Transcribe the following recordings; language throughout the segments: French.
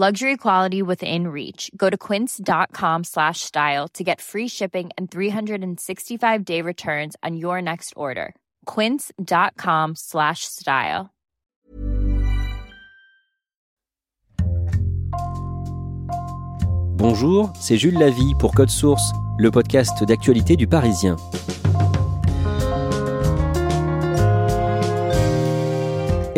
Luxury quality within reach. Go to quince.com slash style to get free shipping and 365 day returns on your next order. Quince.com slash style. Bonjour, c'est Jules Lavie pour Code Source, le podcast d'actualité du Parisien.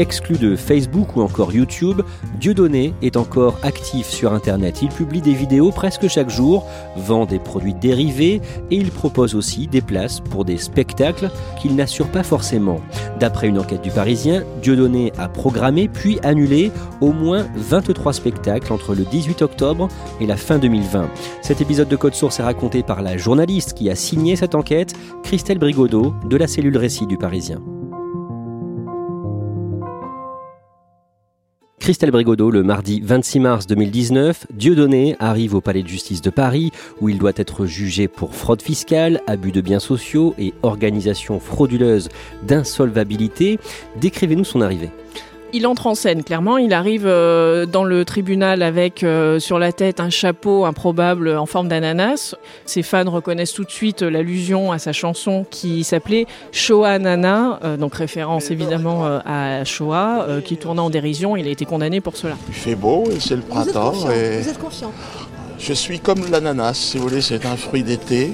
Exclu de Facebook ou encore YouTube, Dieudonné est encore actif sur Internet. Il publie des vidéos presque chaque jour, vend des produits dérivés et il propose aussi des places pour des spectacles qu'il n'assure pas forcément. D'après une enquête du Parisien, Dieudonné a programmé puis annulé au moins 23 spectacles entre le 18 octobre et la fin 2020. Cet épisode de Code Source est raconté par la journaliste qui a signé cette enquête, Christelle Brigodeau de la cellule récit du Parisien. Christelle Brigodeau, le mardi 26 mars 2019, Dieudonné arrive au palais de justice de Paris où il doit être jugé pour fraude fiscale, abus de biens sociaux et organisation frauduleuse d'insolvabilité. Décrivez-nous son arrivée. Il entre en scène, clairement. Il arrive euh, dans le tribunal avec euh, sur la tête un chapeau improbable en forme d'ananas. Ses fans reconnaissent tout de suite l'allusion à sa chanson qui s'appelait Shoah Nana, euh, donc référence évidemment à Shoah, qui tournait en dérision. Il a été condamné pour cela. Il fait beau et c'est le printemps. Vous êtes, Vous êtes confiant Je suis comme l'ananas, si vous voulez, c'est un fruit d'été.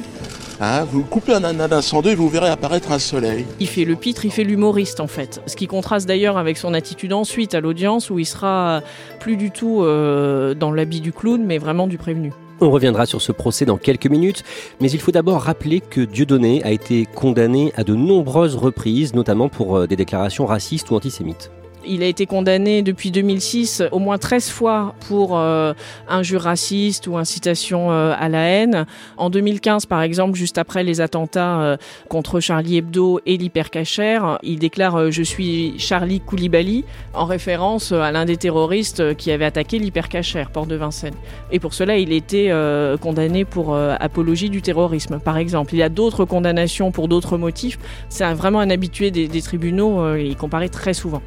Hein, vous coupez un ananas en deux et vous verrez apparaître un soleil. Il fait le pitre, il fait l'humoriste en fait. Ce qui contraste d'ailleurs avec son attitude ensuite à l'audience où il sera plus du tout euh, dans l'habit du clown mais vraiment du prévenu. On reviendra sur ce procès dans quelques minutes, mais il faut d'abord rappeler que Dieudonné a été condamné à de nombreuses reprises, notamment pour euh, des déclarations racistes ou antisémites. Il a été condamné depuis 2006 au moins 13 fois pour euh, injure raciste ou incitation euh, à la haine. En 2015, par exemple, juste après les attentats euh, contre Charlie Hebdo et l'hypercachère, il déclare Je suis Charlie Koulibaly en référence à l'un des terroristes qui avait attaqué l'hypercachère, Port de Vincennes. Et pour cela, il était condamné pour apologie du terrorisme, par exemple. Il y a d'autres condamnations pour d'autres motifs. C'est vraiment un habitué des, tribunaux, il comparaît très souvent.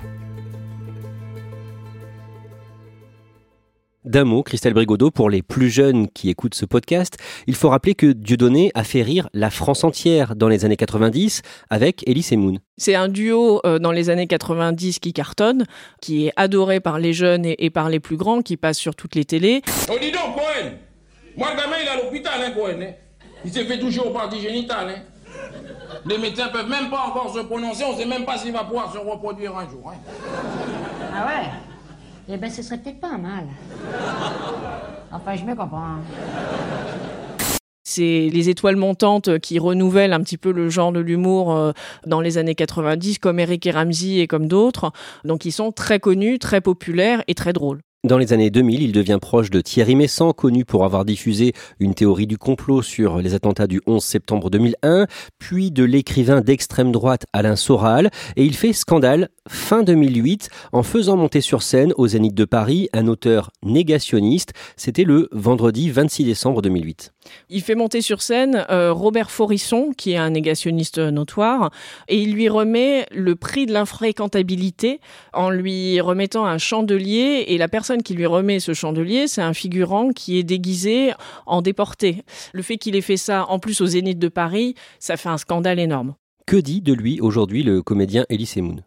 D'un mot, Christelle Brigodeau, pour les plus jeunes qui écoutent ce podcast, il faut rappeler que Dieudonné a fait rire la France entière dans les années 90 avec Elise Moon. C'est un duo euh, dans les années 90 qui cartonne, qui est adoré par les jeunes et, par les plus grands, qui passe sur toutes les télés. Oh, dis donc, Cohen Moi, le gamin, il est à l'hôpital, hein, Cohen hein. Il s'est fait toucher au parti génital, hein Les médecins peuvent même pas encore se prononcer, on sait même pas s'il va pouvoir se reproduire un jour, hein. Ah ouais eh ben, ce serait peut-être pas mal. Enfin, je me comprends. C'est les étoiles montantes qui renouvellent un petit peu le genre de l'humour euh, dans les années 90, comme Eric et Ramsey et comme d'autres. Donc, ils sont très connus, très populaires et très drôles. Dans les années 2000, il devient proche de Thierry Messant, connu pour avoir diffusé une théorie du complot sur les attentats du 11 septembre 2001, puis de l'écrivain d'extrême droite Alain Soral, et il fait scandale fin 2008 en faisant monter sur scène au Zénith de Paris un auteur négationniste. C'était le vendredi 26 décembre 2008. Il fait monter sur scène euh, Robert Forisson, qui est un négationniste notoire, et il lui remet le prix de l'infréquentabilité en lui remettant un chandelier, et la personne qui lui remet ce chandelier, c'est un figurant qui est déguisé en déporté. Le fait qu'il ait fait ça en plus au Zénith de Paris, ça fait un scandale énorme. Que dit de lui aujourd'hui le comédien Elie Semoun?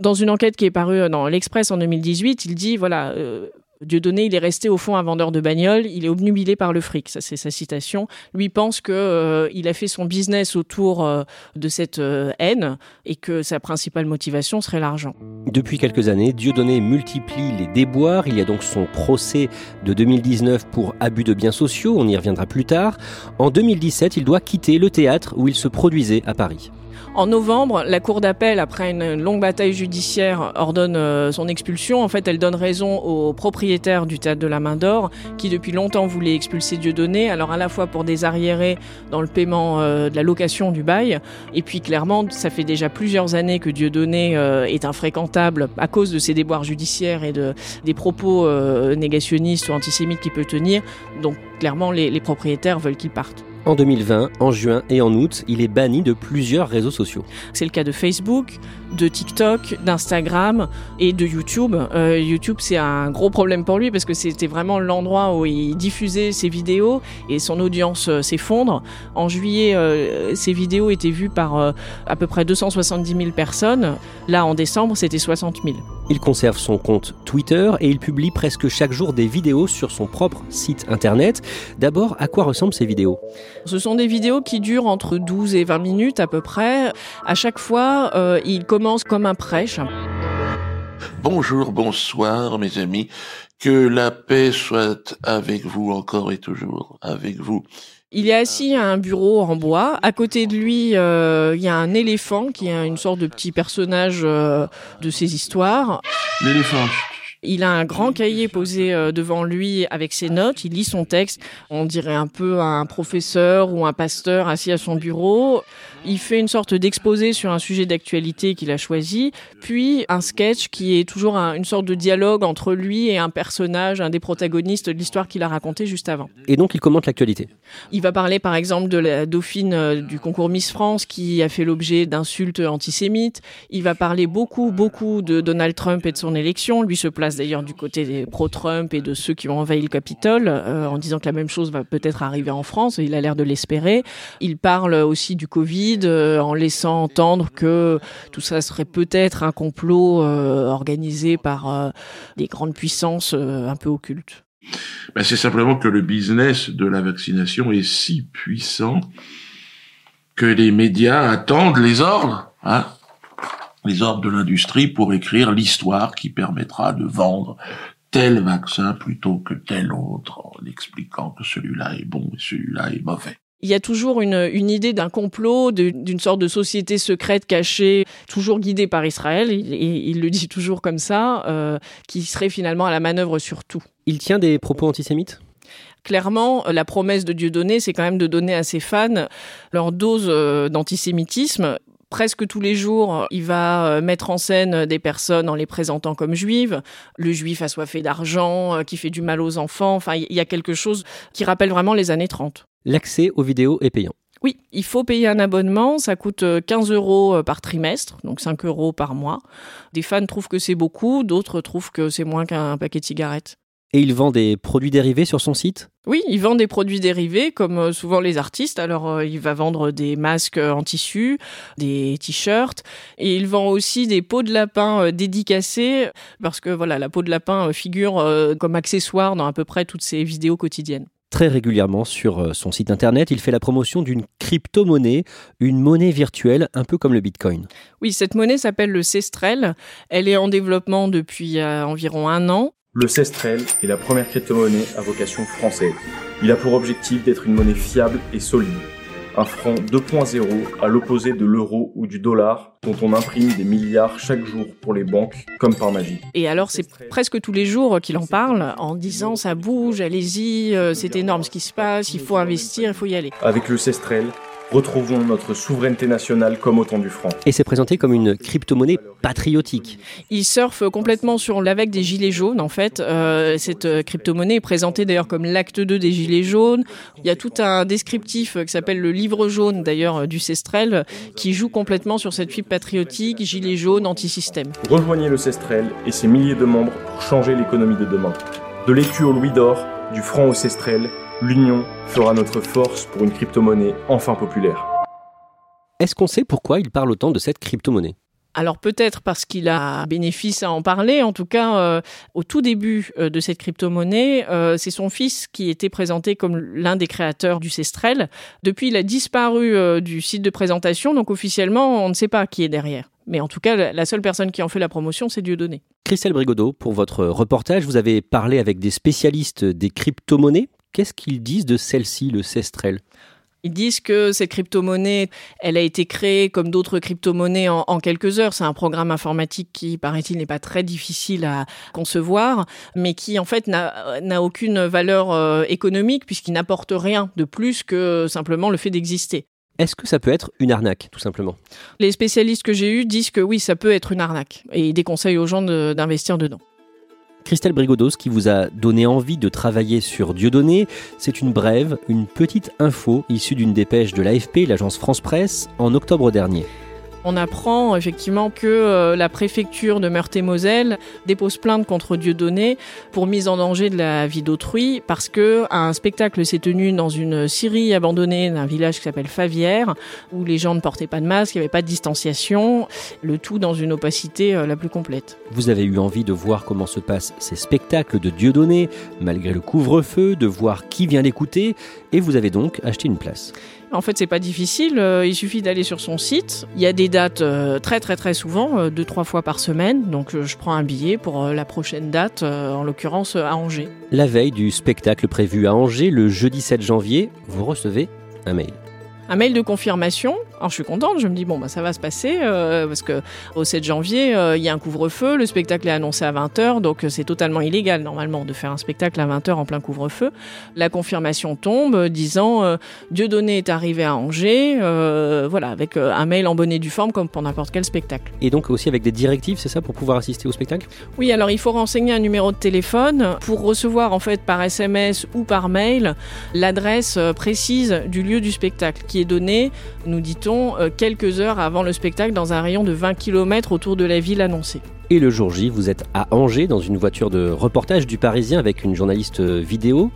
Dans une enquête qui est parue dans l'Express en 2018, il dit voilà, euh, Dieudonné, il est resté au fond un vendeur de bagnole, il est obnubilé par le fric, ça c'est sa citation. Lui pense que euh, il a fait son business autour euh, de cette euh, haine et que sa principale motivation serait l'argent. Depuis quelques années, Dieudonné multiplie les déboires. Il y a donc son procès de 2019 pour abus de biens sociaux, on y reviendra plus tard. En 2017, il doit quitter le théâtre où il se produisait à Paris. En novembre, la cour d'appel, après une longue bataille judiciaire, ordonne euh, son expulsion. En fait, elle donne raison au propriétaire du théâtre de la Main d'Or, qui depuis longtemps voulait expulser Dieudonné. Alors à la fois pour des arriérés dans le paiement euh, de la location du bail, et puis clairement, ça fait déjà plusieurs années que Dieudonné euh, est infréquentable à cause de ses déboires judiciaires et de des propos négationnistes ou antisémites qu'il peut tenir. Donc clairement, les propriétaires veulent qu'il parte. En 2020, en juin et en août, il est banni de plusieurs réseaux sociaux. C'est le cas de Facebook, de TikTok, d'Instagram et de YouTube. Euh, YouTube, c'est un gros problème pour lui parce que c'était vraiment l'endroit où il diffusait ses vidéos et son audience euh, s'effondre. En juillet, euh, ses vidéos étaient vues par à peu près 270 000 personnes. Là, en décembre, c'était 60 000. Il conserve son compte Twitter et il publie presque chaque jour des vidéos sur son propre site internet. D'abord, à quoi ressemblent ces vidéos? Ce sont des vidéos qui durent entre 12 et 20 minutes à peu près. À chaque fois, euh, il commence comme un prêche. Bonjour, bonsoir mes amis. Que la paix soit avec vous encore et toujours, avec vous. Il est assis à un bureau en bois. À côté de lui, euh, il y a un éléphant qui est une sorte de petit personnage euh, de ses histoires. L'éléphant. Il a un grand cahier posé euh, devant lui avec ses notes. Il lit son texte. On dirait un peu un professeur ou un pasteur assis à son bureau. Il fait une sorte d'exposé sur un sujet d'actualité qu'il a choisi, puis un sketch qui est toujours un- une sorte de dialogue entre lui et un personnage, un des protagonistes de l'histoire qu'il a raconté juste avant. Et donc il commente l'actualité. Il va parler par exemple de la dauphine euh, du concours Miss France qui a fait l'objet d'insultes antisémites. Il va parler beaucoup, beaucoup de Donald Trump et de son élection. Lui se place d'ailleurs du côté des pro-Trump et de ceux qui ont envahi le Capitole euh, en disant que la même chose va peut-être arriver en France. Il a l'air de l'espérer. Il parle aussi du Covid euh, en laissant entendre que tout ça serait peut-être un complot euh, organisé par des grandes puissances un peu occultes. Ben, c'est simplement que le business de la vaccination est si puissant que les médias attendent les ordres, hein, les ordres de l'industrie pour écrire l'histoire qui permettra de vendre tel vaccin plutôt que tel autre, en expliquant que celui-là est bon et celui-là est mauvais. Il y a toujours une, une idée d'un complot, d'une sorte de société secrète cachée, toujours guidée par Israël, il, il- il le dit toujours comme ça, euh, qui serait finalement à la manœuvre sur tout. Il tient des propos antisémites? Clairement, la promesse de Dieudonné, c'est quand même de donner à ses fans leur dose euh, d'antisémitisme. Presque tous les jours, il va euh, mettre en scène des personnes en les présentant comme juives. Le juif assoiffé d'argent, euh, qui fait du mal aux enfants. Enfin, il y a quelque chose qui rappelle vraiment les années 30. L'accès aux vidéos est payant. Oui, il faut payer un abonnement, ça coûte euh, 15 euros euh, par trimestre, donc 5 euros par mois. Des fans trouvent que c'est beaucoup, d'autres trouvent que c'est moins qu'un paquet de cigarettes. Et il vend des produits dérivés sur son site? Oui, il vend des produits dérivés, comme euh, souvent les artistes. Alors, euh, il va vendre des masques euh, en tissu, des t-shirts, et il vend aussi des peaux de lapin dédicacées, parce que voilà, la peau de lapin figure comme accessoire dans à peu près toutes ses vidéos quotidiennes. Très régulièrement sur son site internet, il fait la promotion d'une crypto-monnaie, une monnaie virtuelle un peu comme le Bitcoin. Oui, cette monnaie s'appelle le Cestrel. Elle est en développement depuis environ un an. Le Cestrel est la première crypto-monnaie à vocation française. Il a pour objectif d'être une monnaie fiable et solide. Un franc 2.0 à l'opposé de l'euro ou du dollar dont on imprime des milliards chaque jour pour les banques comme par magie. Et alors, c'est presque tous les jours qu'il en parle en disant ça bouge, allez-y, euh, c'est énorme ce qui se passe, il faut investir, il faut y aller. Avec le Cestrel, retrouvons notre souveraineté nationale comme au temps du franc. Et c'est présenté comme une crypto-monnaie patriotique. Il surfe complètement sur l'avec des gilets jaunes. En fait, Euh, cette euh, crypto-monnaie est présentée d'ailleurs comme l'acte 2 des gilets jaunes. Il y a tout un descriptif euh, qui s'appelle le livre jaune d'ailleurs du Cestrel qui joue complètement sur cette fibre patriotique, gilets jaunes, anti-système. Rejoignez le Cestrel et ses milliers de membres pour changer l'économie de demain. De l'écu au louis d'or, du franc au Cestrel, l'union fera notre force pour une crypto-monnaie enfin populaire. Est-ce qu'on sait pourquoi il parle autant de cette crypto-monnaie? Alors peut-être parce qu'il a bénéfice à en parler. En tout cas, euh, au tout début euh, de cette crypto-monnaie, euh, c'est son fils qui était présenté comme l'un des créateurs du Cestrel. Depuis, il a disparu euh, du site de présentation, donc officiellement, on ne sait pas qui est derrière. Mais en tout cas, la- la seule personne qui en fait la promotion, c'est Dieudonné. Christelle Brigodeau, pour votre reportage, vous avez parlé avec des spécialistes des crypto-monnaies. Qu'est-ce qu'ils disent de celle-ci, le Cestrel Ils disent que cette crypto-monnaie, elle a été créée comme d'autres crypto-monnaies en, en, quelques heures. C'est un programme informatique qui, paraît-il, n'est pas très difficile à concevoir, mais qui, en fait, n'a aucune valeur euh, économique puisqu'il n'apporte rien de plus que simplement le fait d'exister. Est-ce que ça peut être une arnaque, tout simplement? Les spécialistes que j'ai eus disent que oui, ça peut être une arnaque et ils déconseillent aux gens d'investir dedans. Christelle Brigodos, qui vous a donné envie de travailler sur Dieudonné, c'est une brève, une petite info issue d'une dépêche de l'AFP, l'agence France Presse, en octobre dernier. On apprend effectivement que euh, la préfecture de Meurthe-et-Moselle dépose plainte contre Dieudonné pour mise en danger de la vie d'autrui parce que un spectacle s'est tenu dans une scierie abandonnée d'un village qui s'appelle Favière où les gens ne portaient pas de masque, il n'y avait pas de distanciation, le tout dans une opacité euh, la plus complète. Vous avez eu envie de voir comment se passent ces spectacles de Dieudonné malgré le couvre-feu, de voir qui vient l'écouter et vous avez donc acheté une place. En fait, c'est pas difficile. Euh, il suffit d'aller sur son site. Il y a des dates euh, très très très souvent, euh, deux trois fois par semaine. Donc, je prends un billet pour la prochaine date, en l'occurrence à Angers. La veille du spectacle prévu à Angers, le jeudi 7 janvier, vous recevez un mail un mail de confirmation. Alors je suis contente, je me dis bon bah ça va se passer euh, parce que au 7 janvier euh, il y a un couvre-feu, le spectacle est annoncé à 20h donc euh, c'est totalement illégal normalement de faire un spectacle à 20h en plein couvre-feu. La confirmation tombe disant Dieudonné est arrivé à Angers voilà avec un mail en bonne et due forme comme pour n'importe quel spectacle. Et donc aussi avec des directives, c'est ça pour pouvoir assister au spectacle? Oui, alors il faut renseigner un numéro de téléphone pour recevoir en fait par SMS ou par mail l'adresse précise du lieu du spectacle qui est donné, nous dit-on, euh, quelques heures avant le spectacle dans un rayon de 20 km autour de la ville annoncée. Et le jour J, vous êtes à Angers dans une voiture de reportage du Parisien avec une journaliste euh, vidéo.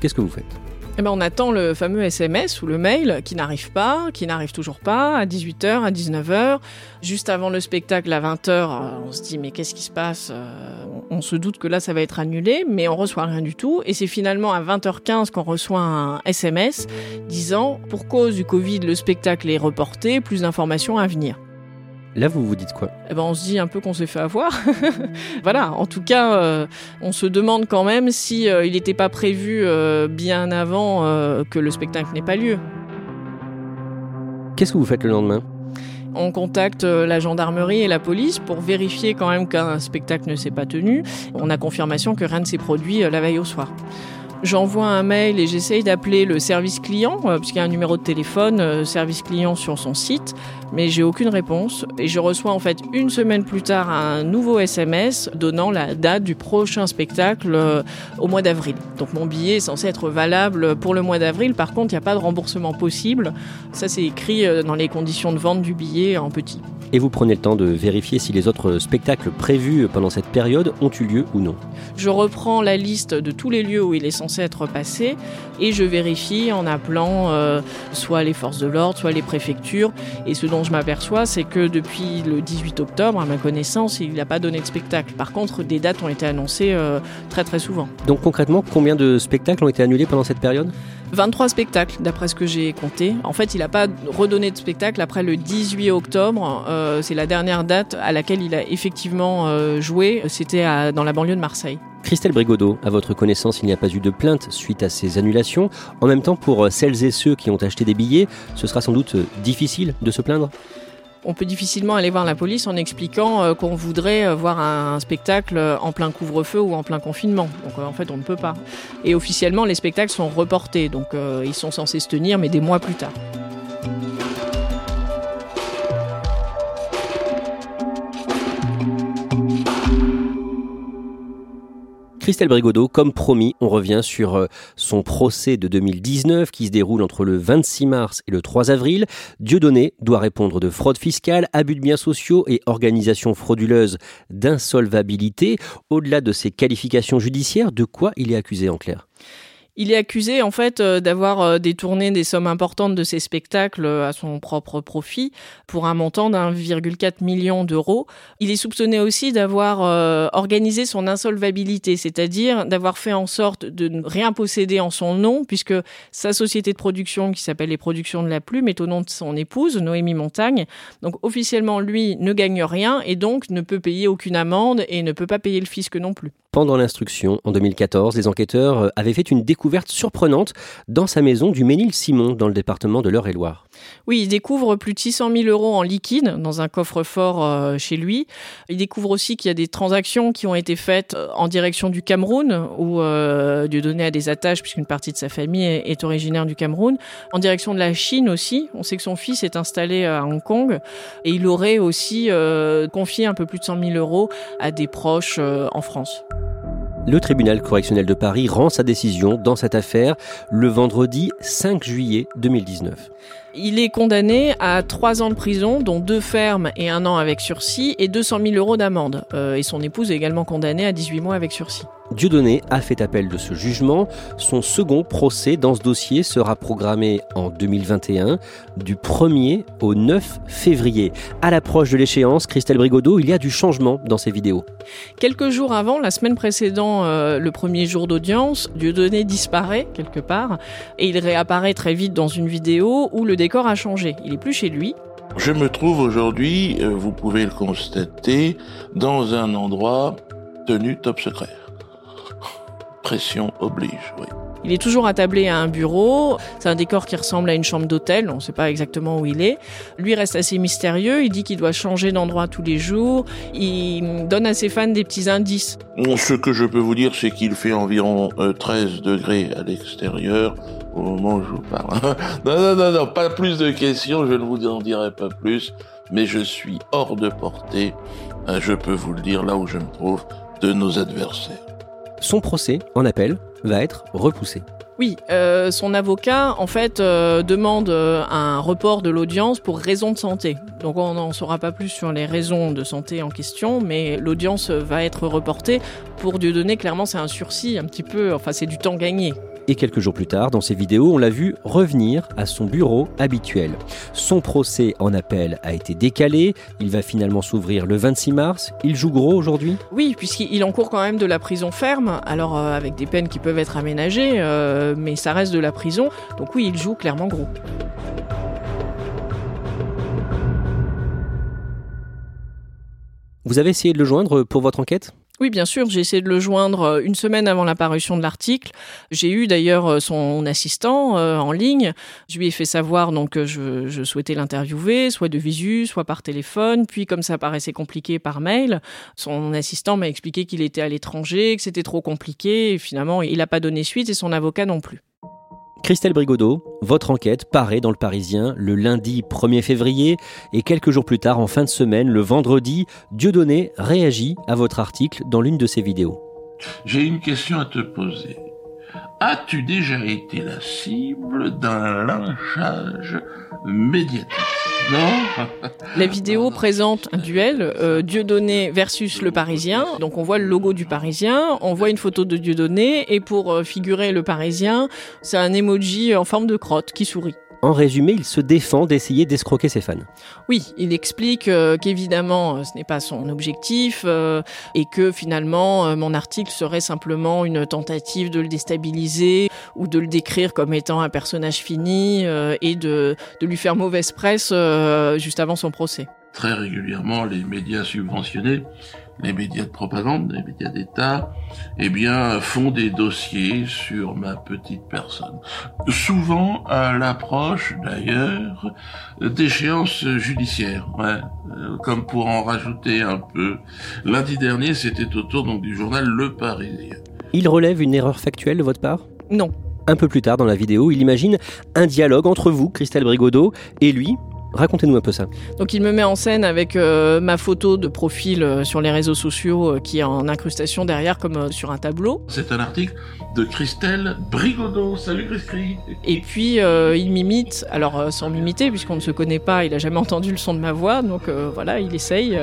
Qu'est-ce que vous faites? Eh ben, on attend le fameux SMS ou le mail qui n'arrive pas, qui n'arrive toujours pas, à 18h, à 19h. Juste avant le spectacle, à 20h, euh, on se dit mais qu'est-ce qui se passe euh, On se doute que là, ça va être annulé, mais on reçoit rien du tout. Et c'est finalement à 20h15 qu'on reçoit un SMS disant pour cause du Covid, le spectacle est reporté, plus d'informations à venir. Là, vous vous dites quoi? Eh ben, On se dit un peu qu'on s'est fait avoir. voilà, en tout cas, euh, on se demande quand même si euh, il n'était pas prévu euh, bien avant que le spectacle n'ait pas lieu. Qu'est-ce que vous faites le lendemain? On contacte la gendarmerie et la police pour vérifier quand même qu'un spectacle ne s'est pas tenu. On a confirmation que rien ne s'est produit la veille au soir. J'envoie un mail et j'essaye d'appeler le service client, euh, puisqu'il y a un numéro de téléphone, euh, service client sur son site, mais j'ai aucune réponse. Et je reçois en fait une semaine plus tard un nouveau SMS donnant la date du prochain spectacle euh, au mois d'avril. Donc mon billet est censé être valable pour le mois d'avril. Par contre, il n'y a pas de remboursement possible. Ça, c'est écrit dans les conditions de vente du billet en petit. Et vous prenez le temps de vérifier si les autres spectacles prévus pendant cette période ont eu lieu ou non. Je reprends la liste de tous les lieux où il est censé être passé et je vérifie en appelant euh, soit les forces de l'ordre, soit les préfectures. Et ce dont je m'aperçois, c'est que depuis le 18 octobre, à ma connaissance, il n'a pas donné de spectacle. Par contre, des dates ont été annoncées euh, très très souvent. Donc concrètement, combien de spectacles ont été annulés pendant cette période? 23 spectacles, d'après ce que j'ai compté. En fait, il n'a pas redonné de spectacle après le 18 octobre. Euh, c'est la dernière date à laquelle il a effectivement euh, joué. C'était dans la banlieue de Marseille. Christelle Brigodeau, à votre connaissance, il n'y a pas eu de plainte suite à ces annulations. En même temps, pour celles et ceux qui ont acheté des billets, ce sera sans doute difficile de se plaindre? On peut difficilement aller voir la police en expliquant euh, qu'on voudrait euh, voir un spectacle euh, en plein couvre-feu ou en plein confinement. Donc en fait, on ne peut pas. Et officiellement, les spectacles sont reportés, donc ils sont censés se tenir, mais des mois plus tard. Christelle Brigodeau, comme promis, on revient sur euh, son procès de 2019 qui se déroule entre le 26 mars et le 3 avril. Dieudonné doit répondre de fraude fiscale, abus de biens sociaux et organisation frauduleuse d'insolvabilité. Au-delà de ses qualifications judiciaires, de quoi il est accusé en clair il est accusé en fait euh, d'avoir euh, détourné des sommes importantes de ses spectacles euh, à son propre profit pour un montant d'1,4 million d'euros. Il est soupçonné aussi d'avoir organisé son insolvabilité, c'est-à-dire d'avoir fait en sorte de ne rien posséder en son nom puisque sa société de production qui s'appelle les Productions de la Plume est au nom de son épouse Noémie Montagne. Donc officiellement lui ne gagne rien et donc ne peut payer aucune amende et ne peut pas payer le fisc non plus. Pendant l'instruction en 2014, les enquêteurs avaient fait une découverte découverte surprenante dans sa maison du Ménil-Simon, dans le département de l'Eure-et-Loire. Oui, il découvre plus de 600 000 euros en liquide dans un coffre-fort euh, chez lui. Il découvre aussi qu'il y a des transactions qui ont été faites euh, en direction du Cameroun, où euh, Dieudonné a des attaches, puisqu'une partie de sa famille est, originaire du Cameroun. En direction de la Chine aussi. On sait que son fils est installé à Hong Kong. Et il aurait aussi euh, confié un peu plus de 100 000 euros à des proches en France. Le tribunal correctionnel de Paris rend sa décision dans cette affaire le vendredi 5 juillet 2019. Il est condamné à trois ans de prison, dont deux fermes et un an avec sursis, et 200 000 euros d'amende. Euh, et son épouse est également condamnée à 18 mois avec sursis. Dieudonné a fait appel de ce jugement. Son second procès dans ce dossier sera programmé en 2021, du 1er au 9 février. À l'approche de l'échéance, Christelle Brigodeau, il y a du changement dans ces vidéos. Quelques jours avant, la semaine précédant euh, le premier jour d'audience, Dieudonné disparaît quelque part et il réapparaît très vite dans une vidéo où le décor a changé. Il est plus chez lui, je me trouve aujourd'hui, euh, vous pouvez le constater, dans un endroit tenu top secret. Pression oblige, oui. Il est toujours attablé à un bureau. C'est un décor qui ressemble à une chambre d'hôtel. On ne sait pas exactement où il est. Lui reste assez mystérieux. Il dit qu'il doit changer d'endroit tous les jours. Il donne à ses fans des petits indices. Ce que je peux vous dire, c'est qu'il fait environ 13 degrés à l'extérieur au moment où je vous parle. non, non, non, non, pas plus de questions. Je ne vous en dirai pas plus. Mais je suis hors de portée. Je peux vous le dire là où je me trouve de nos adversaires. Son procès en appel va être repoussé. Oui, euh, son avocat, en fait, euh, demande un report de l'audience pour raison de santé. Donc on n'en saura pas plus sur les raisons de santé en question, mais l'audience va être reportée pour Dieudonné. Clairement, c'est un sursis un petit peu, enfin c'est du temps gagné. Et quelques jours plus tard, dans ses vidéos, on l'a vu revenir à son bureau habituel. Son procès en appel a été décalé. Il va finalement s'ouvrir le 26 mars. Il joue gros aujourd'hui? Oui, puisqu'il encourt quand même de la prison ferme, alors euh, avec des peines qui peuvent être aménagées, euh, mais ça reste de la prison. Donc oui, il joue clairement gros. Vous avez essayé de le joindre pour votre enquête? Oui, bien sûr, j'ai essayé de le joindre une semaine avant la parution de l'article. J'ai eu d'ailleurs son assistant euh, en ligne. Je lui ai fait savoir donc que je, je souhaitais l'interviewer, soit de visu, soit par téléphone. Puis, comme ça paraissait compliqué par mail, son assistant m'a expliqué qu'il était à l'étranger, que c'était trop compliqué. Et finalement, il n'a pas donné suite et son avocat non plus. Christelle Brigodeau, votre enquête paraît dans le Parisien le lundi 1er février et quelques jours plus tard, en fin de semaine, le vendredi, Dieudonné réagit à votre article dans l'une de ses vidéos. J'ai une question à te poser. As-tu déjà été la cible d'un lynchage médiatique? Non La vidéo présente un duel euh, Dieudonné versus le Parisien. Donc on voit le logo du Parisien, on voit une photo de Dieudonné et pour euh, figurer le Parisien, c'est un emoji en forme de crotte qui sourit. En résumé, il se défend d'essayer d'escroquer ses fans. Oui, il explique euh, qu'évidemment, ce n'est pas son objectif euh, et que finalement, euh, mon article serait simplement une tentative de le déstabiliser ou de le décrire comme étant un personnage fini et de, de lui faire mauvaise presse juste avant son procès. Très régulièrement, les médias subventionnés les médias de propagande, les médias d'État, eh bien, font des dossiers sur ma petite personne. Souvent à l'approche, d'ailleurs, d'échéances judiciaires, ouais, euh, comme pour en rajouter un peu. Lundi dernier, c'était autour donc du journal Le Parisien. Il relève une erreur factuelle de votre part? Non. Un peu plus tard dans la vidéo, il imagine un dialogue entre vous, Christelle Brigodeau, et lui, Racontez-nous un peu ça. Donc il me met en scène avec euh, ma photo de profil euh, sur les réseaux sociaux euh, qui est en incrustation derrière comme euh, sur un tableau. C'est un article de Christelle Brigodeau. Salut Christelle. Et puis euh, il m'imite, alors sans m'imiter puisqu'on ne se connaît pas, il a jamais entendu le son de ma voix, donc voilà, il essaye.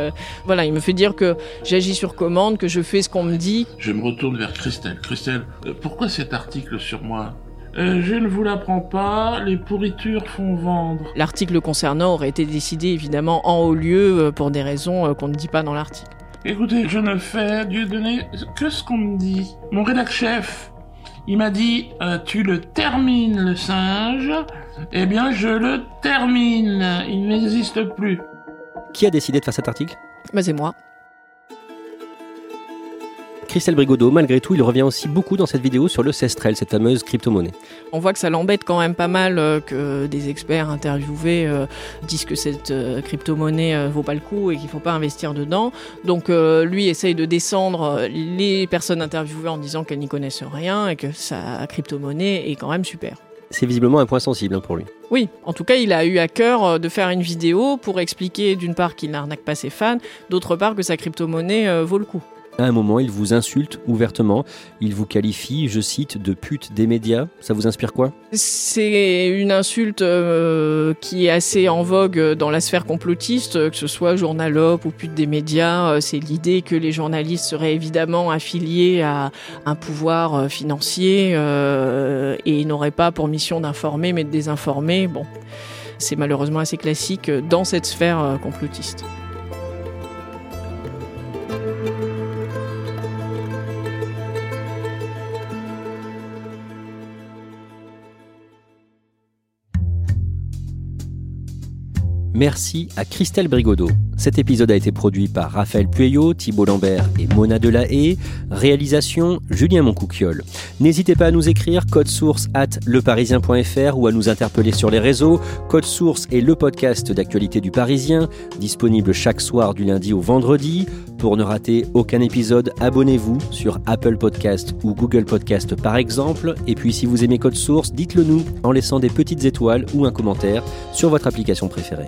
voilà, il me fait dire que j'agis sur commande, que je fais ce qu'on me dit. Je me retourne vers Christelle. Christelle, pourquoi cet article sur moi? Euh, je ne vous l'apprends pas, les pourritures font vendre. L'article concernant aurait été décidé évidemment en haut lieu euh, pour des raisons euh, qu'on ne dit pas dans l'article. Écoutez, je ne fais, Dieu donné, que ce qu'on me dit. Mon rédac chef, il m'a dit, euh, tu le termines le singe, eh bien je le termine, il n'existe plus. Qui a décidé de faire cet article? Bah c'est moi. Christelle Brigodeau, malgré tout, il revient aussi beaucoup dans cette vidéo sur le Cestrel, cette fameuse crypto-monnaie. On voit que ça l'embête quand même pas mal euh, que des experts interviewés euh, disent que cette euh, crypto-monnaie vaut pas le coup et qu'il faut pas investir dedans. Donc lui essaye de descendre les personnes interviewées en disant qu'elles n'y connaissent rien et que sa crypto-monnaie est quand même super. C'est visiblement un point sensible hein, pour lui. Oui, en tout cas, il a eu à cœur de faire une vidéo pour expliquer d'une part qu'il n'arnaque pas ses fans, d'autre part que sa crypto-monnaie vaut le coup. À un moment, il vous insulte ouvertement, il vous qualifie, je cite, de pute des médias. Ça vous inspire quoi? C'est une insulte euh, qui est assez en vogue dans la sphère complotiste, que ce soit journalope ou pute des médias. Euh, c'est l'idée que les journalistes seraient évidemment affiliés à un pouvoir euh, financier et n'auraient pas pour mission d'informer mais de désinformer. Bon, c'est malheureusement assez classique dans cette sphère complotiste. Merci à Christelle Brigodeau. Cet épisode a été produit par Raphaël Pueyo, Thibault Lambert et Mona Delahaye. Réalisation Julien Moncouquiole. N'hésitez pas à nous écrire code source at leparisien.fr ou à nous interpeller sur les réseaux. Code source est le podcast d'actualité du Parisien, disponible chaque soir du lundi au vendredi. Pour ne rater aucun épisode, abonnez-vous sur Apple Podcast ou Google Podcast par exemple. Et puis si vous aimez Code Source, dites-le nous en laissant des petites étoiles ou un commentaire sur votre application préférée.